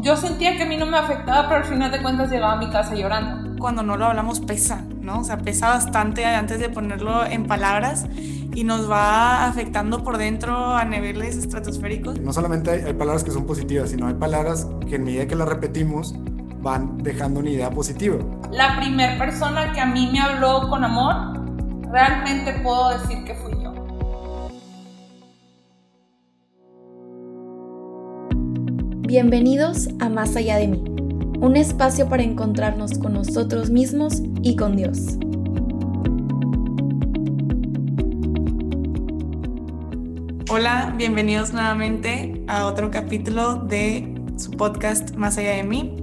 yo sentía que a mí no me afectaba, pero al final de cuentas llegaba a mi casa llorando. Cuando no lo hablamos pesa, ¿no? O sea, pesa bastante antes de ponerlo en palabras y nos va afectando por dentro a niveles estratosféricos. No solamente hay, palabras que son positivas, sino hay palabras que en medida que las repetimos van dejando una idea positiva. La primera persona que a mí me habló con amor, realmente puedo decir que fui Bienvenidos a Más allá de mí, un espacio para encontrarnos con nosotros mismos y con Dios. Hola, bienvenidos nuevamente a otro capítulo de su podcast Más allá de mí.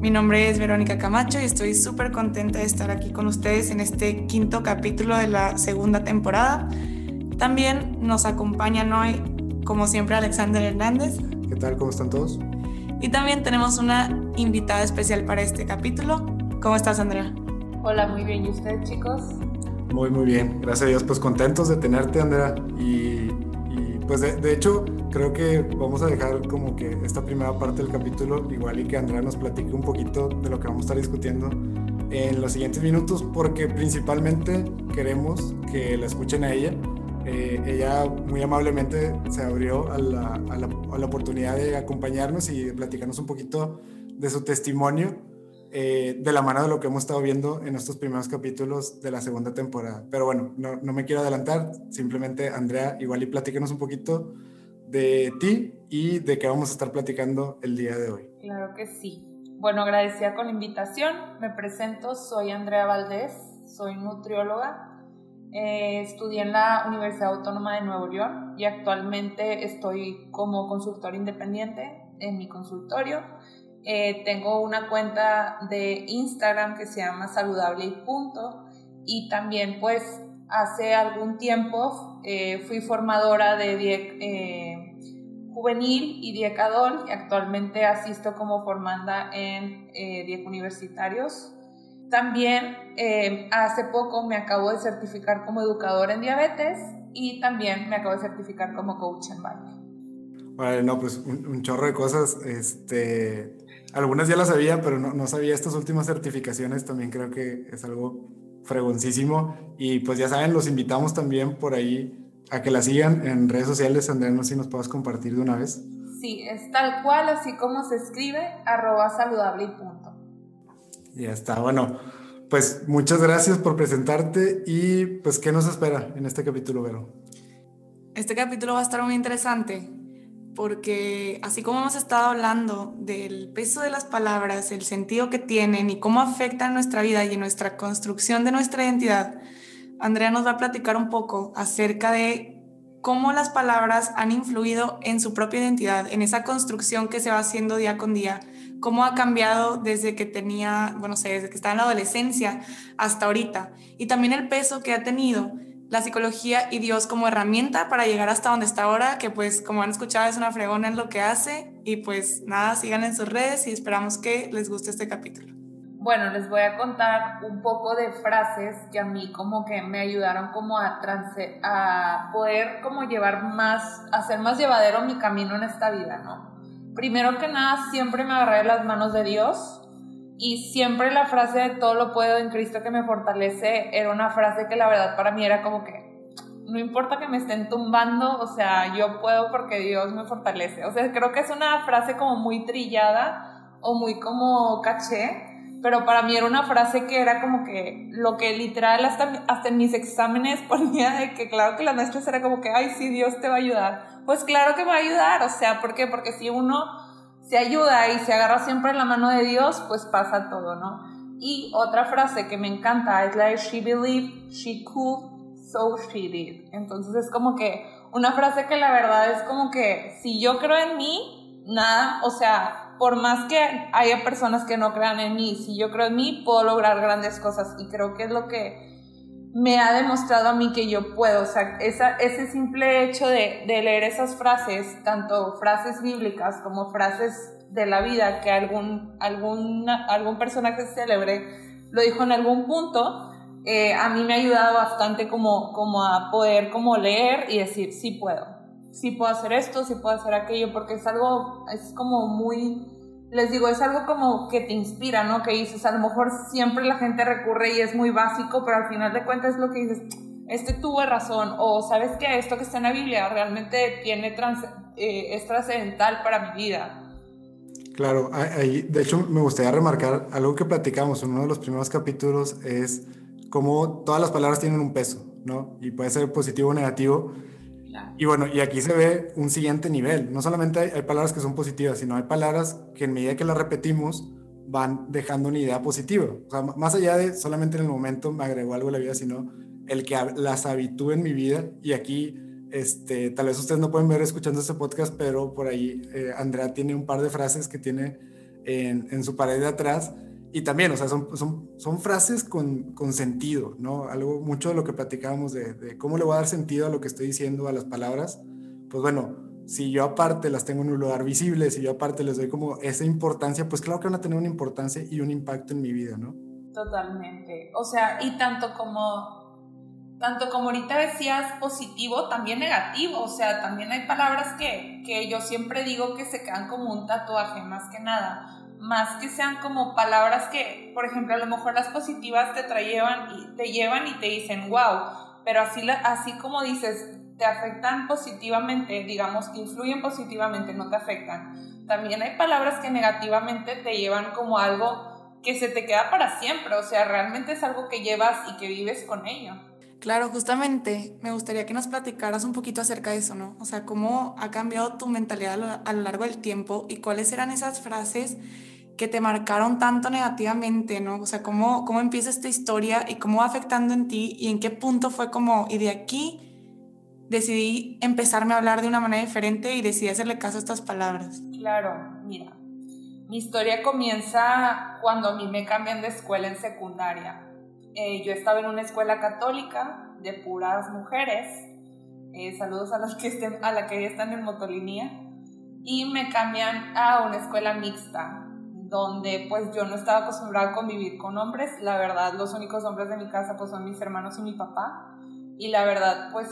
Mi nombre es Verónica Camacho y estoy súper contenta de estar aquí con ustedes en este quinto capítulo de la segunda temporada. También nos acompañan hoy, como siempre, Alexander Hernández. ¿Qué tal? ¿Cómo están todos? Y también tenemos una invitada especial para este capítulo. ¿Cómo estás, Andrea? Hola, muy bien. ¿Y ustedes, chicos? Muy, muy bien. Gracias a Dios, pues contentos de tenerte, Andrea. Y, pues de, hecho, creo que vamos a dejar como que esta primera parte del capítulo, igual y que Andrea nos platique un poquito de lo que vamos a estar discutiendo en los siguientes minutos, porque principalmente queremos que la escuchen a ella. Eh, ella muy amablemente se abrió a la, a, la, a la oportunidad de acompañarnos y platicarnos un poquito de su testimonio eh, de la mano de lo que hemos estado viendo en estos primeros capítulos de la segunda temporada. Pero bueno, no, no me quiero adelantar, simplemente Andrea, igual y platíquenos un poquito de ti y de qué vamos a estar platicando el día de hoy. Claro que sí. Bueno, agradecida con la invitación. Me presento, soy Andrea Valdés, soy nutrióloga. Eh, estudié en la Universidad Autónoma de Nuevo León y actualmente estoy como consultor independiente en mi consultorio eh, tengo una cuenta de Instagram que se llama saludable y punto. Y también pues hace algún tiempo eh, fui formadora de DIEC eh, juvenil y DIEC y actualmente asisto como formanda en DIEC universitarios. También hace poco me acabo de certificar como educadora en diabetes y también me acabo de certificar como coach en baile. Vale, no, pues un, un, chorro de cosas. Este, algunas ya las sabía, pero no, no, sabía estas últimas certificaciones. También creo que es algo fregoncísimo. Y pues ya saben, los invitamos también por ahí a que la sigan en redes sociales. Andrea, no sé si nos puedas compartir de una vez. Sí, es tal cual, así como se escribe, arroba saludable y punto. Ya está, bueno, pues muchas gracias por presentarte y pues ¿qué nos espera en este capítulo, Vero? Este capítulo va a estar muy interesante porque así como hemos estado hablando del peso de las palabras, el sentido que tienen y cómo afectan nuestra vida y nuestra construcción de nuestra identidad, Andrea nos va a platicar un poco acerca de cómo las palabras han influido en su propia identidad, en esa construcción que se va haciendo día con día, cómo ha cambiado desde que tenía, bueno, sé, desde que estaba en la adolescencia hasta ahorita, y también el peso que ha tenido la psicología y Dios como herramienta para llegar hasta donde está ahora, que pues como han escuchado es una fregona en lo que hace y pues nada, sigan en sus redes y esperamos que les guste este capítulo. Bueno, les voy a contar un poco de frases que a mí como que me ayudaron como a, a poder como llevar más, hacer más llevadero mi camino en esta vida, ¿no? Primero que nada, siempre me agarré las manos de Dios, y siempre la frase de todo lo puedo en Cristo que me fortalece era una frase que la verdad para mí era como que no importa que me estén tumbando, o sea, yo puedo porque Dios me fortalece. O sea, creo que es una frase como muy trillada o muy como caché, pero para mí era una frase que era como que lo que literal hasta, hasta en mis exámenes ponía de que claro que la maestra era como que, ay, sí, Dios te va a ayudar. Pues claro que va a ayudar, o sea, ¿por qué? Porque si uno se ayuda y se agarra siempre en la mano de Dios, pues pasa todo, ¿no? Y otra frase que me encanta es la de She believed she could, so she did. Entonces es como que una frase que la verdad es como que si yo creo en mí, nada, o sea, por más que haya personas que no crean en mí, si yo creo en mí, puedo lograr grandes cosas. Y creo que es lo que me ha demostrado a mí que yo puedo. O sea, esa, ese simple hecho de, leer esas frases, tanto frases bíblicas como frases de la vida que algún, algún, algún personaje célebre lo dijo en algún punto, eh, a mí me ha ayudado bastante como, como a poder como leer y decir, sí puedo. sí puedo hacer esto, sí puedo hacer aquello, porque es algo, es como muy, les digo, es algo como que te inspira, ¿no? Que dices, a lo mejor siempre la gente recurre y es muy básico, pero al final de cuentas es lo que dices, este tuvo razón, o sabes que esto que está en la Biblia realmente tiene eh, es trascendental para mi vida. Claro, ahí, de hecho me gustaría remarcar algo que platicamos en uno de los primeros capítulos, es cómo todas las palabras tienen un peso, ¿no? Y puede ser positivo o negativo. Y bueno, y aquí se ve un siguiente nivel. No solamente hay, palabras que son positivas, sino hay palabras que en medida que las repetimos van dejando una idea positiva. Más allá de solamente en el momento me agregó algo a la vida, sino el que las habitúe en mi vida. Y aquí, este, tal vez ustedes no pueden ver escuchando este podcast, pero por ahí eh, Andrea tiene un par de frases que tiene en, en su pared de atrás y también, o sea, son, son, son frases con, con, sentido, ¿no? Algo, mucho de lo que platicábamos de, cómo le voy a dar sentido a lo que estoy diciendo, a las palabras, pues bueno, si yo aparte las tengo en un lugar visible, si yo aparte les doy como esa importancia, pues claro que van a tener una importancia y un impacto en mi vida, ¿no? Totalmente. O sea, y tanto como tanto como ahorita decías positivo, también negativo. O sea, también hay palabras que, que yo siempre digo que se quedan como un tatuaje, más que nada más que sean como palabras que, por ejemplo, a lo mejor las positivas te, traían y, te llevan y te dicen, wow, pero así, así como dices, te afectan positivamente, digamos influyen positivamente, no te afectan. También hay palabras que negativamente te llevan como algo que se te queda para siempre, o sea, realmente es algo que llevas y que vives con ello. Claro, justamente me gustaría que nos platicaras un poquito acerca de eso, ¿no? O sea, cómo ha cambiado tu mentalidad a lo largo del tiempo y cuáles eran esas frases que te marcaron tanto negativamente, ¿no? O sea, cómo, cómo empieza esta historia y cómo va afectando en ti y en qué punto fue como, y de aquí decidí empezarme a hablar de una manera diferente y decidí hacerle caso a estas palabras. Claro, mira, mi historia comienza cuando a mí me cambian de escuela en secundaria. Eh, yo estaba en una escuela católica de puras mujeres. Eh, saludos a las que estén, a la que ya están en motolinía. Y me cambian a una escuela mixta donde pues yo no estaba acostumbrada a convivir con hombres, la verdad los únicos hombres de mi casa pues son mis hermanos y mi papá, y la verdad pues,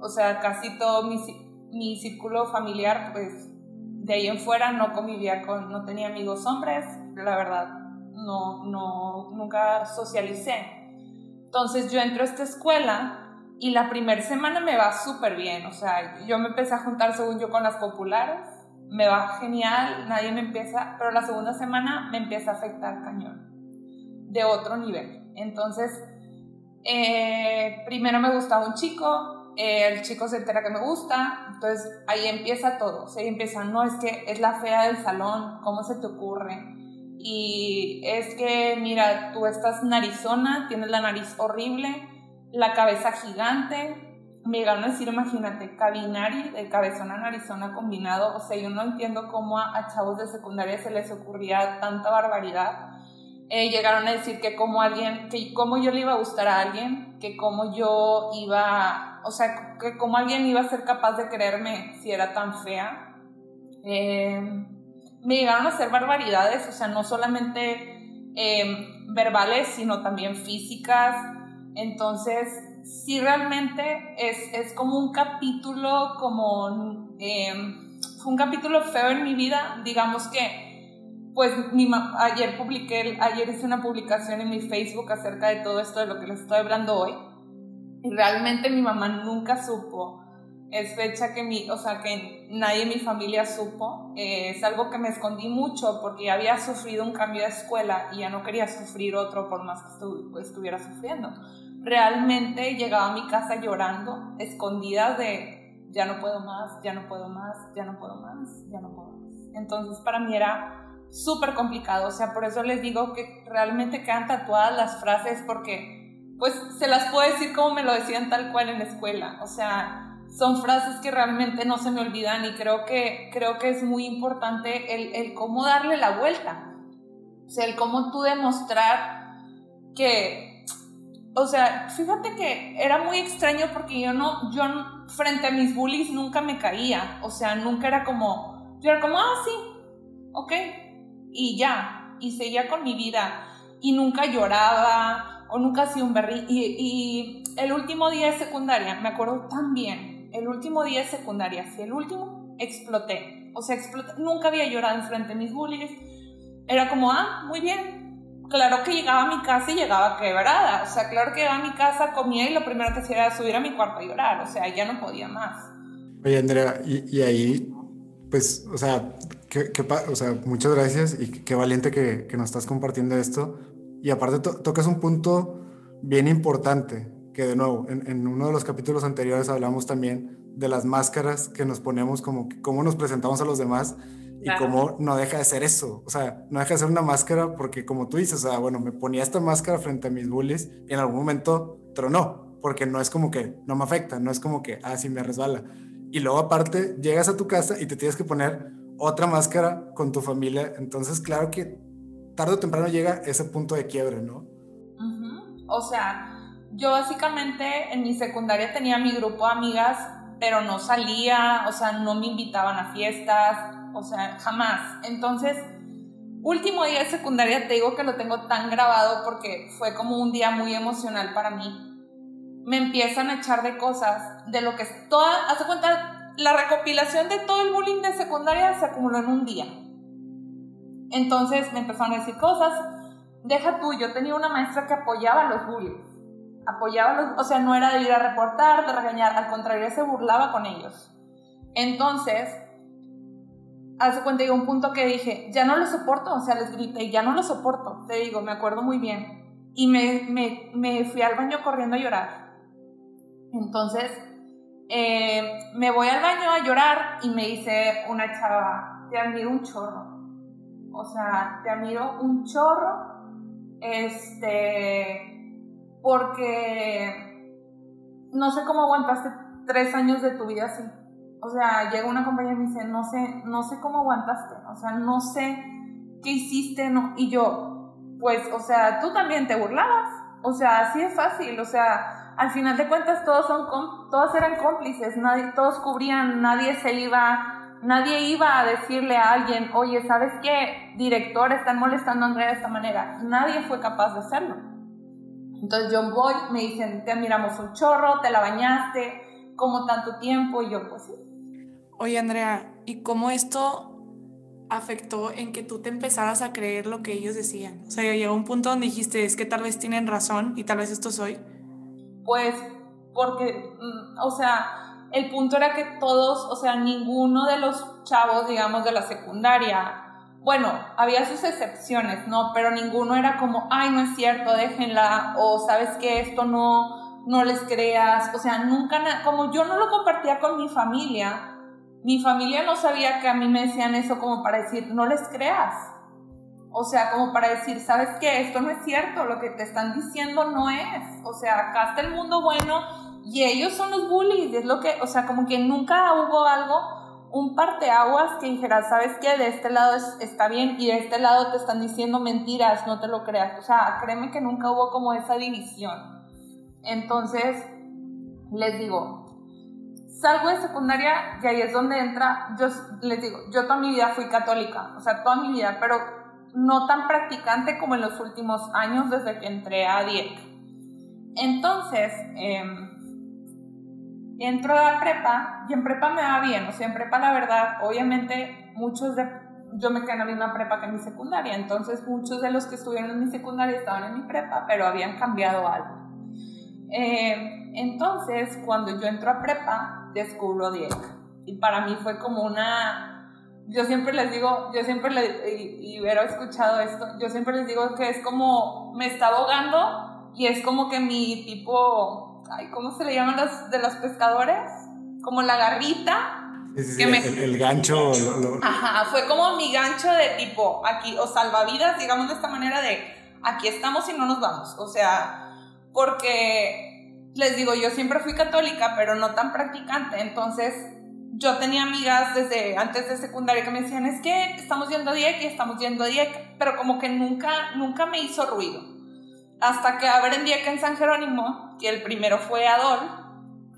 o sea, casi todo mi, mi círculo familiar pues de ahí en fuera no convivía con, no tenía amigos hombres, la verdad no, no, nunca socialicé. Entonces yo entro a esta escuela y la primera semana me va súper bien, o sea, yo me empecé a juntar según yo con las populares me va genial, nadie me empieza, pero la segunda semana me empieza a afectar cañón, de otro nivel. Entonces, eh, primero me gustaba un chico, eh, el chico se entera que me gusta, entonces ahí empieza todo, o ahí empieza, no, es que es la fea del salón, ¿cómo se te ocurre? Y es que, mira, tú estás narizona, tienes la nariz horrible, la cabeza gigante, me llegaron a decir, imagínate, cabinari, de cabezona narizona combinado, o sea, yo no entiendo cómo a, chavos de secundaria se les ocurría tanta barbaridad. Eh, llegaron a decir que como alguien, que cómo yo le iba a gustar a alguien, que cómo yo iba, o sea, que cómo alguien iba a ser capaz de creerme si era tan fea. Eh, me llegaron a hacer barbaridades, o sea, no solamente eh, verbales, sino también físicas. Entonces, sí realmente es, es como un capítulo, como em, fue un capítulo feo en mi vida, digamos que, pues mi ayer publiqué, ayer hice una publicación en mi Facebook acerca de todo esto de lo que les estoy hablando hoy, y realmente mi mamá nunca supo, es fecha que mi, o sea, que nadie en mi familia supo, eh, es algo que me escondí mucho porque ya había sufrido un cambio de escuela y ya no quería sufrir otro por más que estuviera sufriendo realmente llegaba a mi casa llorando, escondida de ya no puedo más, ya no puedo más, ya no puedo más, ya no puedo más. Entonces para mí era súper complicado, o sea, por eso les digo que realmente quedan tatuadas las frases porque pues se las puedo decir como me lo decían tal cual en la escuela, o sea, son frases que realmente no se me olvidan y creo que, creo que es muy importante el, el cómo darle la vuelta, o sea, el cómo tú demostrar que o sea, fíjate que era muy extraño porque yo no, yo frente a mis bullies nunca me caía, o sea, nunca era como, yo era como, ah, sí, ok, y ya, y seguía con mi vida, y nunca lloraba, o nunca hacía un berri, y, el último día de secundaria, me acuerdo tan bien, el último día de secundaria, sí, el último, exploté. O sea, exploté. Nunca había llorado enfrente de mis bullies. Era como, ah, muy bien. Claro que llegaba a mi casa y llegaba quebrada. O sea, claro que llegaba a mi casa, comía y lo primero que hacía era subir a mi cuarto a llorar. O sea, ya no podía más. Oye, Andrea, y, ahí, pues, o sea, qué, o sea, muchas gracias y qué valiente que, que nos estás compartiendo esto. Y aparte tocas un punto bien importante, que de nuevo, en, uno de los capítulos anteriores hablamos también de las máscaras que nos ponemos, como cómo nos presentamos a los demás y cómo no deja de ser eso. O sea, no deja de ser una máscara porque como tú dices, o sea, bueno, me ponía esta máscara frente a mis bullies y en algún momento tronó, porque no es como que no me afecta, no es como que, ah, sí me resbala. Y luego aparte, llegas a tu casa y te tienes que poner otra máscara con tu familia. Entonces, claro que tarde o temprano llega ese punto de quiebre, ¿no? O sea, yo básicamente en mi secundaria tenía mi grupo de amigas, pero no salía, o sea, no me invitaban a fiestas, o sea, jamás. Entonces, último día de secundaria te digo que lo tengo tan grabado porque fue como un día muy emocional para mí. Me empiezan a echar de cosas, de lo que es toda, hace cuenta, la recopilación de todo el bullying de secundaria se acumuló en un día. Entonces me empezaron a decir cosas, deja tú, yo tenía una maestra que apoyaba los bullies. Apoyaba los, o sea, no era de ir a reportar, de regañar, al contrario, se burlaba con ellos. Entonces, hace cuenta, llegó un punto que dije, ya no lo soporto, o sea, les grité, ya no lo soporto, te digo, me acuerdo muy bien. Y me, me, me fui al baño corriendo a llorar. Entonces, eh, me voy al baño a llorar y me dice una chava, te admiro un chorro. O sea, te admiro un chorro este, porque no sé cómo aguantaste tres años de tu vida así. O sea, llega una compañera y me dice, no sé, no sé cómo aguantaste, o sea, no sé qué hiciste, no. Y yo, pues, o sea, tú también te burlabas, o sea, así es fácil, o sea, al final de cuentas todos son, todos eran cómplices, nadie, todos cubrían, nadie se iba Nadie iba a decirle a alguien, oye, ¿sabes qué? Director, están molestando a Andrea de esta manera. Nadie fue capaz de hacerlo. Entonces yo voy, me dicen, te admiramos un chorro, te la bañaste, como tanto tiempo, y yo, pues sí. Oye, Andrea, ¿y cómo esto afectó en que tú te empezaras a creer lo que ellos decían? O sea, llegó un punto donde dijiste, es que tal vez tienen razón y tal vez esto soy. Pues, porque, mm, o sea, el punto era que todos, o sea, ninguno de los chavos, digamos, de la secundaria, bueno, había sus excepciones, ¿no? Pero ninguno era como, ay, no es cierto, déjenla, o sabes que esto no, no les creas, o sea, nunca, como yo no lo compartía con mi familia, mi familia no sabía que a mí me decían eso como para decir, no les creas. O sea, como para decir, ¿sabes qué? Esto no es cierto, lo que te están diciendo no es. O sea, acá está el mundo bueno y ellos son los bullies, es lo que, o sea, como que nunca hubo algo, un parteaguas que dijera, ¿sabes qué? De este lado está bien y de este lado te están diciendo mentiras, no te lo creas. O sea, créeme que nunca hubo como esa división. Entonces, les digo, salgo de secundaria y ahí es donde entra, yo les digo, yo toda mi vida fui católica, o sea, toda mi vida, pero no tan practicante como en los últimos años desde que entré a DIEC. Entonces, eh, entro a prepa y en prepa me va bien, o sea, en prepa la verdad, obviamente muchos de, yo me quedé en la misma prepa que en mi secundaria, entonces muchos de los que estuvieron en mi secundaria estaban en mi prepa, pero habían cambiado algo. Eh, entonces, cuando yo entro a prepa, descubro DIEC y para mí fue como una, yo siempre les digo, yo siempre le, y, y Vero ha escuchado esto, yo siempre les digo que es como, me está ahogando y es como que mi tipo ¿cómo se le llaman los de los pescadores? Como la garrita. el, gancho. Ajá, fue como mi gancho de tipo, aquí, o salvavidas, digamos de esta manera de, aquí estamos y no nos vamos. O sea, porque les digo, yo siempre fui católica, pero no tan practicante. Entonces, yo tenía amigas desde antes de secundaria que me decían, es que estamos yendo a DIEC y estamos yendo a DIEC, pero como que nunca, nunca me hizo ruido. Hasta que aprendí que en San Jerónimo, que el primero fue Adol,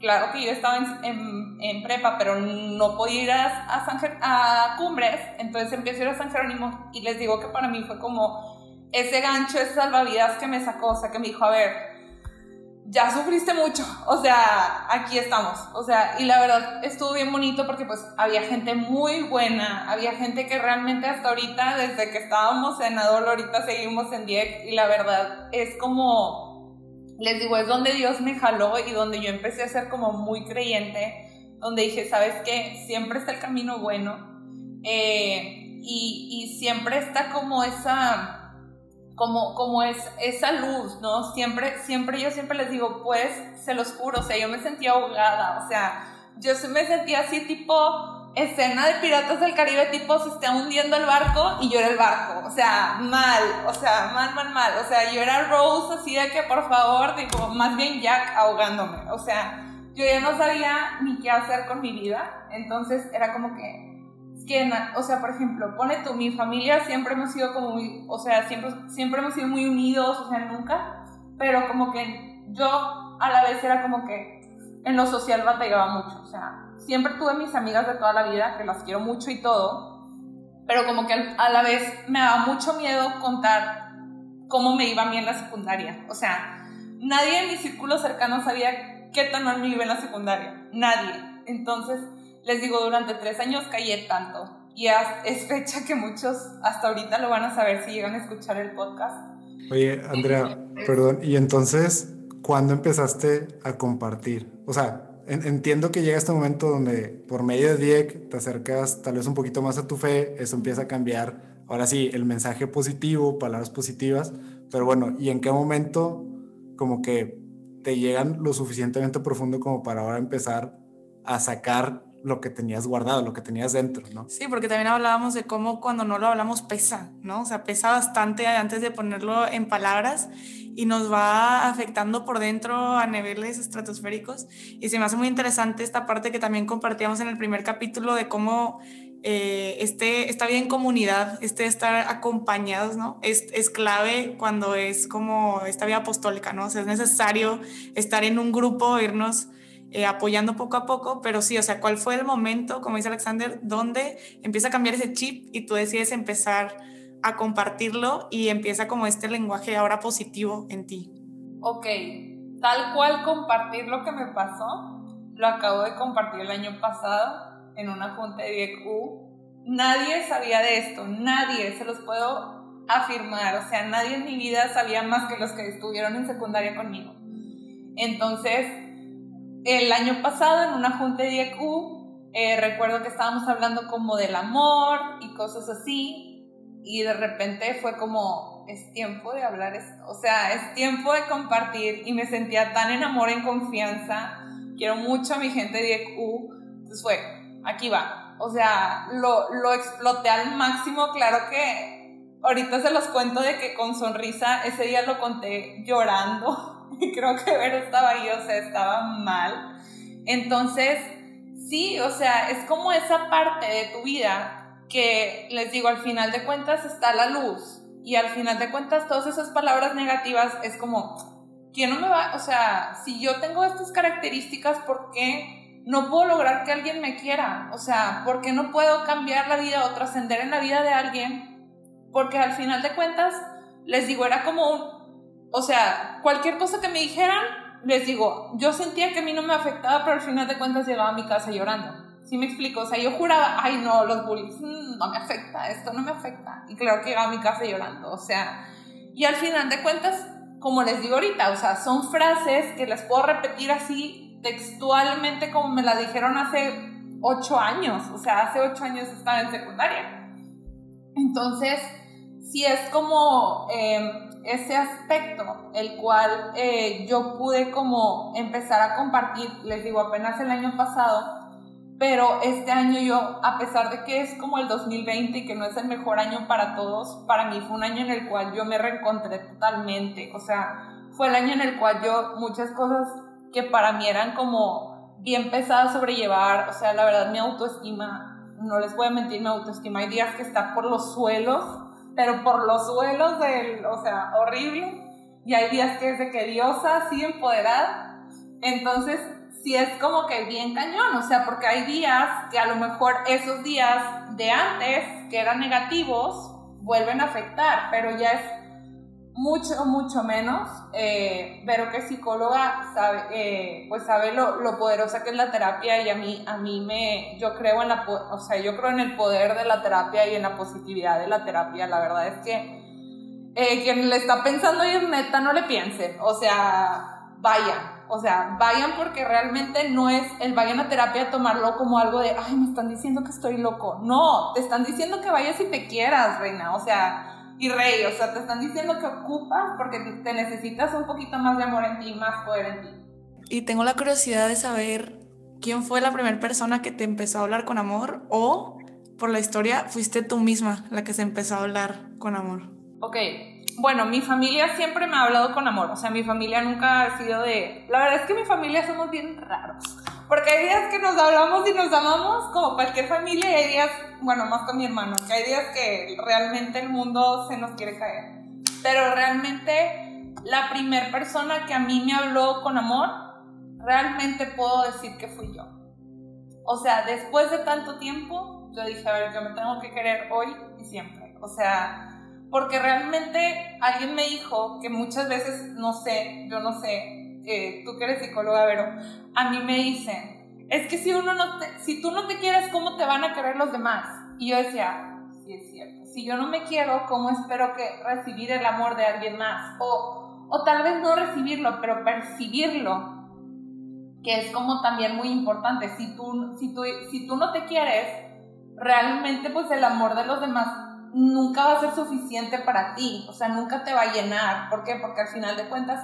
claro que yo estaba en, en, prepa, pero no podía ir a, San a Cumbres, entonces empiezo a ir a San Jerónimo y les digo que para mí fue como ese gancho, ese salvavidas que me sacó, o sea, que me dijo, a ver, ya sufriste mucho, o sea, aquí estamos, o sea, y la verdad estuvo bien bonito porque pues había gente muy buena, había gente que realmente hasta ahorita, desde que estábamos en Adol, ahorita seguimos en Dieck y la verdad es como, les digo, es donde Dios me jaló y donde yo empecé a ser como muy creyente, donde dije, ¿sabes qué? Siempre está el camino bueno eh, y, y siempre está como esa como, como es esa luz, ¿no? Siempre, siempre, yo siempre les digo, pues, se los juro, o sea, yo me sentía ahogada, o sea, yo me sentía así tipo escena de Piratas del Caribe, tipo se está hundiendo el barco y yo era el barco, o sea, mal, o sea, mal, mal, mal, o sea, yo era Rose así de que por favor, digo, más bien Jack ahogándome, o sea, yo ya no sabía ni qué hacer con mi vida, entonces era como que que, o sea, por ejemplo, pone tú, mi familia siempre hemos sido como muy, o sea, siempre, siempre hemos sido muy unidos, o sea, nunca, pero como que yo a la vez era como que en lo social batallaba mucho, o sea, siempre tuve mis amigas de toda la vida, que las quiero mucho y todo, pero como que a la vez me daba mucho miedo contar cómo me iba a mí en la secundaria, o sea, nadie en mi círculo cercano sabía qué tan mal me iba en la secundaria, nadie, entonces les digo, durante tres años callé tanto. Y es fecha que muchos hasta ahorita lo van a saber si llegan a escuchar el podcast. Oye, Andrea, perdón, y entonces, ¿cuándo empezaste a compartir? O sea, entiendo que llega este momento donde por medio de DIEC te acercas tal vez un poquito más a tu fe, eso empieza a cambiar, ahora sí, el mensaje positivo, palabras positivas, pero bueno, ¿y en qué momento como que te llegan lo suficientemente profundo como para ahora empezar a sacar lo que tenías guardado, lo que tenías dentro, ¿no? Sí, porque también hablábamos de cómo cuando no lo hablamos pesa, ¿no? O sea, pesa bastante antes de ponerlo en palabras y nos va afectando por dentro a niveles estratosféricos. Y se me hace muy interesante esta parte que también compartíamos en el primer capítulo de cómo eh, este, esta vida en comunidad, este estar acompañados, ¿no? Es, es clave cuando es como esta vida apostólica, ¿no? O sea, es necesario estar en un grupo, irnos eh, apoyando poco a poco, pero sí, o sea, ¿cuál fue el momento, como dice Alexander, donde empieza a cambiar ese chip y tú decides empezar a compartirlo y empieza como este lenguaje ahora positivo en ti? Ok, tal cual compartir lo que me pasó, lo acabo de compartir el año pasado en una junta de DIECU. Nadie sabía de esto, nadie, se los puedo afirmar, o sea, nadie en mi vida sabía más que los que estuvieron en secundaria conmigo. Entonces, el año pasado en una junta de IEQ, eh, recuerdo que estábamos hablando como del amor y cosas así, y de repente fue como, es tiempo de hablar esto, o sea, es tiempo de compartir, y me sentía tan en amor, en confianza, quiero mucho a mi gente de IEQ, entonces fue, aquí va, o sea, lo, lo exploté al máximo, claro que ahorita se los cuento de que con sonrisa, ese día lo conté llorando, creo que Vero estaba ahí, o sea, estaba mal. Entonces, sí, o sea, es como esa parte de tu vida que, les digo, al final de cuentas está la luz y al final de cuentas todas esas palabras negativas es como, ¿quién no me va? O sea, si yo tengo estas características, ¿por qué no puedo lograr que alguien me quiera? O sea, ¿por qué no puedo cambiar la vida o trascender en la vida de alguien? Porque al final de cuentas, les digo, era como un, o sea, cualquier cosa que me dijeran, les digo, yo sentía que a mí no me afectaba, pero al final de cuentas llegaba a mi casa llorando. ¿Sí me explico? O sea, yo juraba, ay no, los bullies, mm, no me afecta, esto no me afecta. Y claro que llegaba a mi casa llorando, o sea, y al final de cuentas, como les digo ahorita, o sea, son frases que les puedo repetir así textualmente como me la dijeron hace ocho años, o sea, hace ocho años estaba en secundaria. Entonces, si es como... Eh, ese aspecto, el cual eh, yo pude como empezar a compartir, les digo, apenas el año pasado, pero este año yo, a pesar de que es como el 2020 y que no es el mejor año para todos, para mí fue un año en el cual yo me reencontré totalmente, o sea, fue el año en el cual yo muchas cosas que para mí eran como bien pesadas sobrellevar, o sea, la verdad mi autoestima, no les voy a mentir, mi autoestima hay días que está por los suelos, pero por los suelos del, o sea, horrible. Y hay días que es de que diosa, así empoderada. Entonces, sí es como que bien cañón, o sea, porque hay días que a lo mejor esos días de antes, que eran negativos, vuelven a afectar, pero ya es mucho, mucho menos, eh, pero que psicóloga sabe, eh, pues sabe lo, lo, poderosa que es la terapia y a mí, a mí me, yo creo en la, o sea, yo creo en el poder de la terapia y en la positividad de la terapia. La verdad es que eh, quien le está pensando ir neta, no le piensen, o sea, vayan. O sea, vayan porque realmente no es el vayan a terapia tomarlo como algo de, ay, me están diciendo que estoy loco. No, te están diciendo que vayas y te quieras, reina. O sea, y rey, o sea, te están diciendo que ocupas porque te necesitas un poquito más de amor en ti, más poder en ti. Y tengo la curiosidad de saber quién fue la primera persona que te empezó a hablar con amor o por la historia fuiste tú misma la que se empezó a hablar con amor. Ok, bueno, mi familia siempre me ha hablado con amor, o sea, mi familia nunca ha sido de... La verdad es que mi familia somos bien raros. Porque hay días que nos hablamos y nos amamos como cualquier familia y hay días, bueno, más con mi hermano, que hay días que realmente el mundo se nos quiere caer. Pero realmente la primera persona que a mí me habló con amor, realmente puedo decir que fui yo. O sea, después de tanto tiempo, yo dije, a ver, yo me tengo que querer hoy y siempre. O sea, porque realmente alguien me dijo que muchas veces, no sé, yo no sé, tú que eres psicóloga, Vero, a mí me dicen, es que si, uno no si tú no te quieres, ¿cómo te van a querer los demás? Y yo decía, sí es cierto, si yo no me quiero, ¿cómo espero que recibir el amor de alguien más? O, o tal vez no recibirlo, pero percibirlo, que es como también muy importante. Si tú, si tú, si tú no te quieres, realmente pues el amor de los demás nunca va a ser suficiente para ti, o sea, nunca te va a llenar. ¿Por qué? Porque al final de cuentas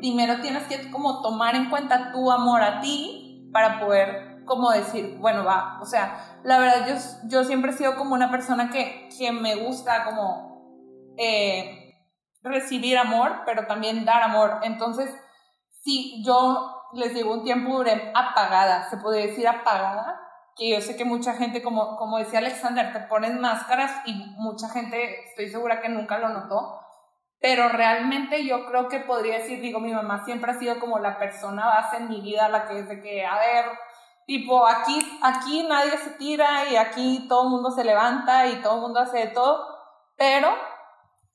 primero tienes que como tomar en cuenta tu amor a ti para poder como decir, bueno, va, o sea, la verdad yo, yo siempre he sido como una persona que, que me gusta como eh, recibir amor, pero también dar amor. Entonces, si yo les digo un tiempo duré apagada, se puede decir apagada, que yo sé que mucha gente, como, como decía Alexander, te pones máscaras y mucha gente, estoy segura que nunca lo notó, pero realmente yo creo que podría decir, digo, mi mamá siempre ha sido como la persona base en mi vida, la que es de que, a ver, tipo, aquí, aquí nadie se tira y aquí todo el mundo se levanta y todo el mundo hace de todo, pero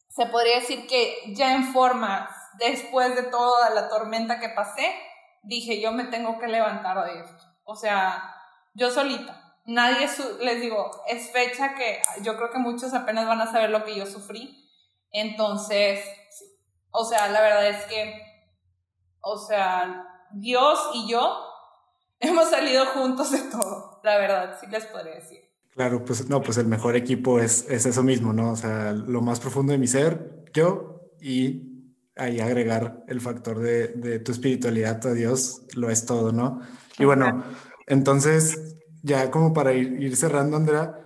se podría decir que ya en forma, después de toda la tormenta que pasé, dije, yo me tengo que levantar de esto. O sea, yo solita. Nadie, les digo, es fecha que yo creo que muchos apenas van a saber lo que yo sufrí entonces, o sea, la verdad es que, o sea, Dios y yo hemos salido juntos de todo, la verdad, sí les podría decir. Claro, pues no, pues el mejor equipo es, es eso mismo, ¿no? O sea, lo más profundo de mi ser, yo, y ahí agregar el factor de, de tu espiritualidad a Dios, lo es todo, ¿no? Y bueno, entonces, ya como para ir, ir cerrando, Andrea,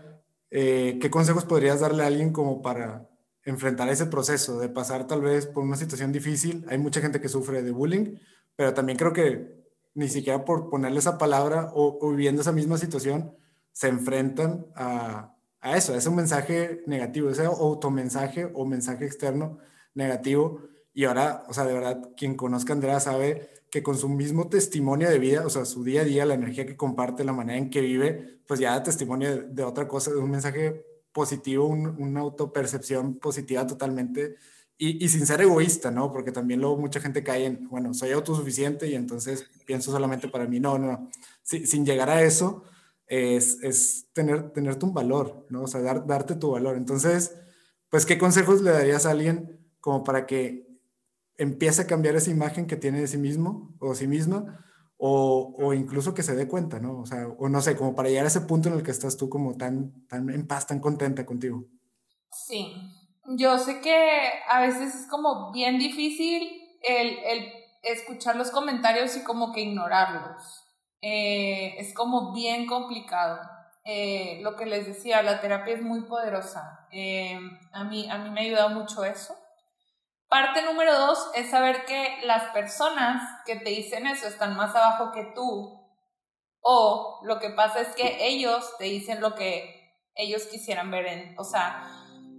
eh, ¿qué consejos podrías darle a alguien como para enfrentar ese proceso de pasar tal vez por una situación difícil. Hay mucha gente que sufre de bullying, pero también creo que ni siquiera por ponerle esa palabra o, viviendo esa misma situación, se enfrentan a, a eso, a ese mensaje negativo, ese automensaje o mensaje externo negativo. Y ahora, o sea, de verdad, quien conozca a Andrea sabe que con su mismo testimonio de vida, o sea, su día a día, la energía que comparte, la manera en que vive, pues ya da testimonio de, de otra cosa, de un mensaje positivo, una autopercepción positiva totalmente y, sin ser egoísta, ¿no? Porque también luego mucha gente cae en, bueno, soy autosuficiente y entonces pienso solamente para mí. No, no, sin llegar a eso es, es tener, tenerte un valor, ¿no? O sea, dar, darte tu valor. Entonces, pues, ¿qué consejos le darías a alguien como para que empiece a cambiar esa imagen que tiene de sí mismo o sí misma? O, o, incluso que se dé cuenta, ¿no? O sea, o no sé, como para llegar a ese punto en el que estás tú como tan, tan en paz, tan contenta contigo. Sí, yo sé que a veces es como bien difícil el, el escuchar los comentarios y como que ignorarlos. Eh, es como bien complicado. Eh, lo que les decía, la terapia es muy poderosa. Eh, a, mí, a mí me ha ayudado mucho eso. Parte número dos es saber que las personas que te dicen eso están más abajo que tú. O lo que pasa es que ellos te dicen lo que ellos quisieran ver en... O sea,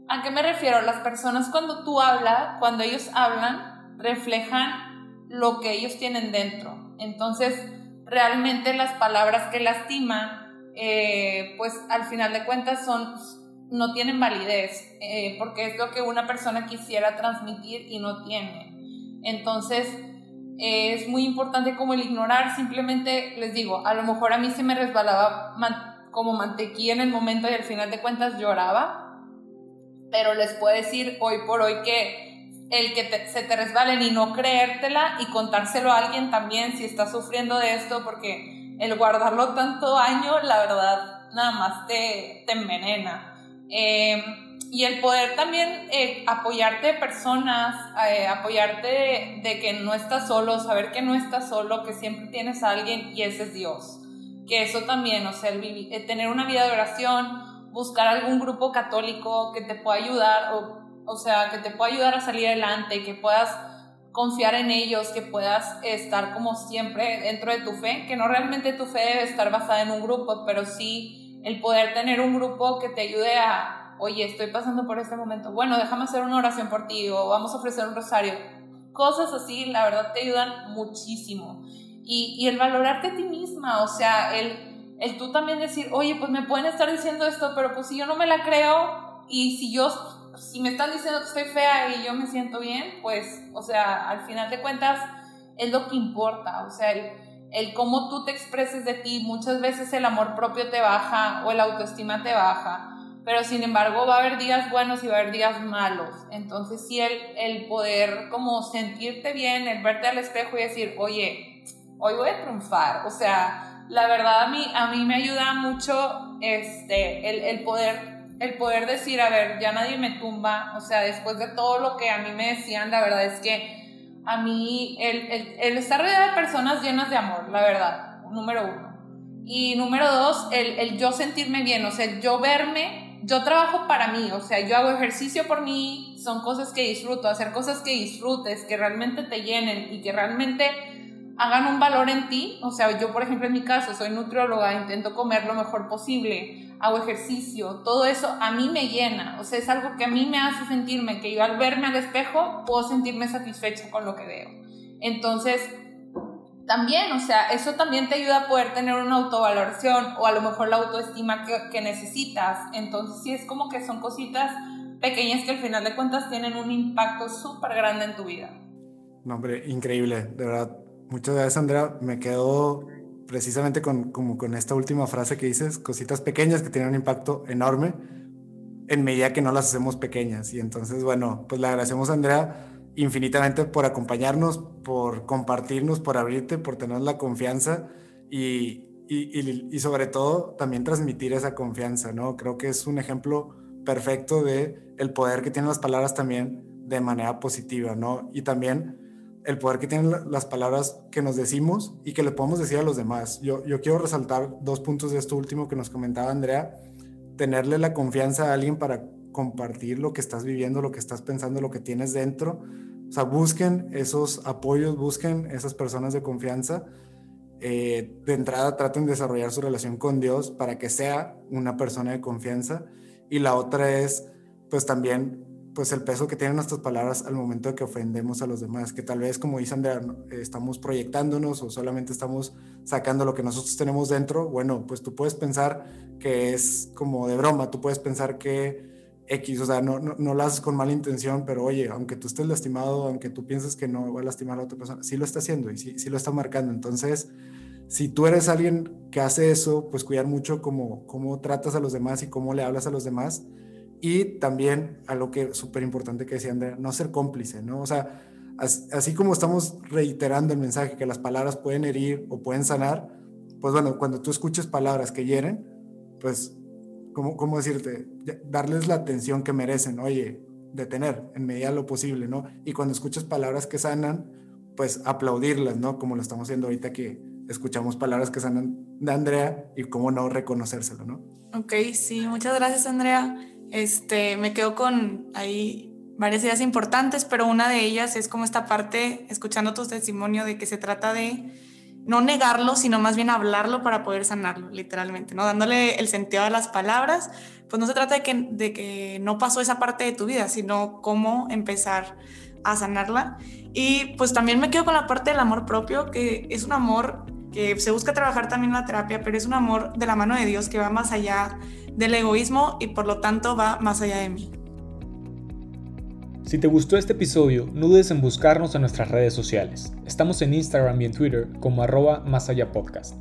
¿a qué me refiero? Las personas cuando tú hablas, cuando ellos hablan, reflejan lo que ellos tienen dentro. Entonces, realmente las palabras que lastiman, eh, pues al final de cuentas son no tienen validez, eh, porque es lo que una persona quisiera transmitir y no tiene. Entonces, es muy importante como el ignorar, simplemente les digo, a lo mejor a mí se me resbalaba como mantequilla en el momento y al final de cuentas lloraba, pero les puedo decir hoy por hoy que el que se te resbalen y no creértela y contárselo a alguien también si está sufriendo de esto, porque el guardarlo tanto año, la verdad, nada más te, te envenena. Eh, y el poder también eh, apoyarte de personas, eh, apoyarte de, que no estás solo, saber que no estás solo, que siempre tienes a alguien y ese es Dios. Que eso también, o sea, el tener una vida de oración, buscar algún grupo católico que te pueda ayudar, o, o sea, que te pueda ayudar a salir adelante, que puedas confiar en ellos, que puedas estar como siempre dentro de tu fe, que no realmente tu fe debe estar basada en un grupo, pero sí el poder tener un grupo que te ayude a oye, estoy pasando por este momento, bueno, déjame hacer una oración por ti o vamos a ofrecer un rosario. Cosas así, la verdad, te ayudan muchísimo. Y, y el valorarte a ti misma, o sea, el, el tú también decir, oye, pues me pueden estar diciendo esto, pero pues si yo no me la creo y si yo, si me están diciendo que estoy fea y yo me siento bien, pues, o sea, al final de cuentas es lo que importa, o sea, el, el cómo tú te expreses de ti, muchas veces el amor propio te baja o el autoestima te baja pero sin embargo va a haber días buenos y va a haber días malos. Entonces sí el, el poder como sentirte bien, el verte al espejo y decir, oye, hoy voy a triunfar. O sea, la verdad a mí, a mí me ayuda mucho este, el, el poder el poder decir, a ver, ya nadie me tumba, o sea, después de todo lo que a mí me decían, la verdad es que a mí el, el, estar rodeado de personas llenas de amor, la verdad, número uno. Y número dos, el, el yo sentirme bien, o sea, yo verme yo trabajo para mí, o sea, yo hago ejercicio por mí, son cosas que disfruto, hacer cosas que disfrutes, que realmente te llenen y que realmente hagan un valor en ti. O sea, yo, por ejemplo, en mi caso, soy nutrióloga, intento comer lo mejor posible, hago ejercicio, todo eso a mí me llena, o sea, es algo que a mí me hace sentirme que yo al verme al espejo puedo sentirme satisfecha con lo que veo. Entonces, también, o sea, eso también te ayuda a poder tener una autovaloración o a lo mejor la autoestima que, necesitas. Entonces, sí es como que son cositas pequeñas que al final de cuentas tienen un impacto súper grande en tu vida. No, hombre, increíble, de verdad. Muchas gracias, Andrea. Me quedo precisamente con, como con esta última frase que dices, cositas pequeñas que tienen un impacto enorme en medida que no las hacemos pequeñas. Y entonces, bueno, pues le agradecemos a Andrea infinitamente por acompañarnos, por compartirnos, por abrirte, por tener la confianza y, y, sobre todo también transmitir esa confianza, ¿no? Creo que es un ejemplo perfecto de el poder que tienen las palabras también de manera positiva, ¿no? Y también el poder que tienen las palabras que nos decimos y que le podemos decir a los demás. Yo, yo quiero resaltar dos puntos de esto último que nos comentaba Andrea, tenerle la confianza a alguien para compartir lo que estás viviendo, lo que estás pensando, lo que tienes dentro. O sea, busquen esos apoyos, busquen esas personas de confianza. Eh, de entrada traten de desarrollar su relación con Dios para que sea una persona de confianza. Y la otra es, pues también, pues el peso que tienen nuestras palabras al momento de que ofendemos a los demás, que tal vez, como dice Andrea, estamos proyectándonos o solamente estamos sacando lo que nosotros tenemos dentro. Bueno, pues tú puedes pensar que es como de broma, tú puedes pensar que X, o sea, no, no, no, lo haces con mala intención, pero oye, aunque tú estés lastimado, aunque tú pienses que no va a lastimar a otra persona, sí lo está haciendo y sí, sí lo está marcando. Entonces, si tú eres alguien que hace eso, pues cuidar mucho cómo, cómo tratas a los demás y cómo le hablas a los demás. Y también algo que súper importante que decía Andrea, no ser cómplice, ¿no? O sea, así como estamos reiterando el mensaje que las palabras pueden herir o pueden sanar, pues bueno, cuando tú escuches palabras que hieren, pues ¿cómo, cómo decirte? Darles la atención que merecen, oye, detener en medida lo posible, ¿no? Y cuando escuchas palabras que sanan, pues aplaudirlas, ¿no? Como lo estamos haciendo ahorita que escuchamos palabras que sanan de Andrea y cómo no reconocérselo, ¿no? Ok, sí, muchas gracias Andrea. Este, me quedo con ahí varias ideas importantes, pero una de ellas es como esta parte, escuchando tu testimonio de que se trata de no negarlo, sino más bien hablarlo para poder sanarlo, literalmente, ¿no? Dándole el sentido a las palabras, pues no se trata de que, no pasó esa parte de tu vida, sino cómo empezar a sanarla. Y pues también me quedo con la parte del amor propio, que es un amor que se busca trabajar también la terapia, pero es un amor de la mano de Dios que va más allá del egoísmo y por lo tanto va más allá de mí. Si te gustó este episodio, no dudes en buscarnos en nuestras redes sociales. Estamos en Instagram y en Twitter como arroba más allá podcast.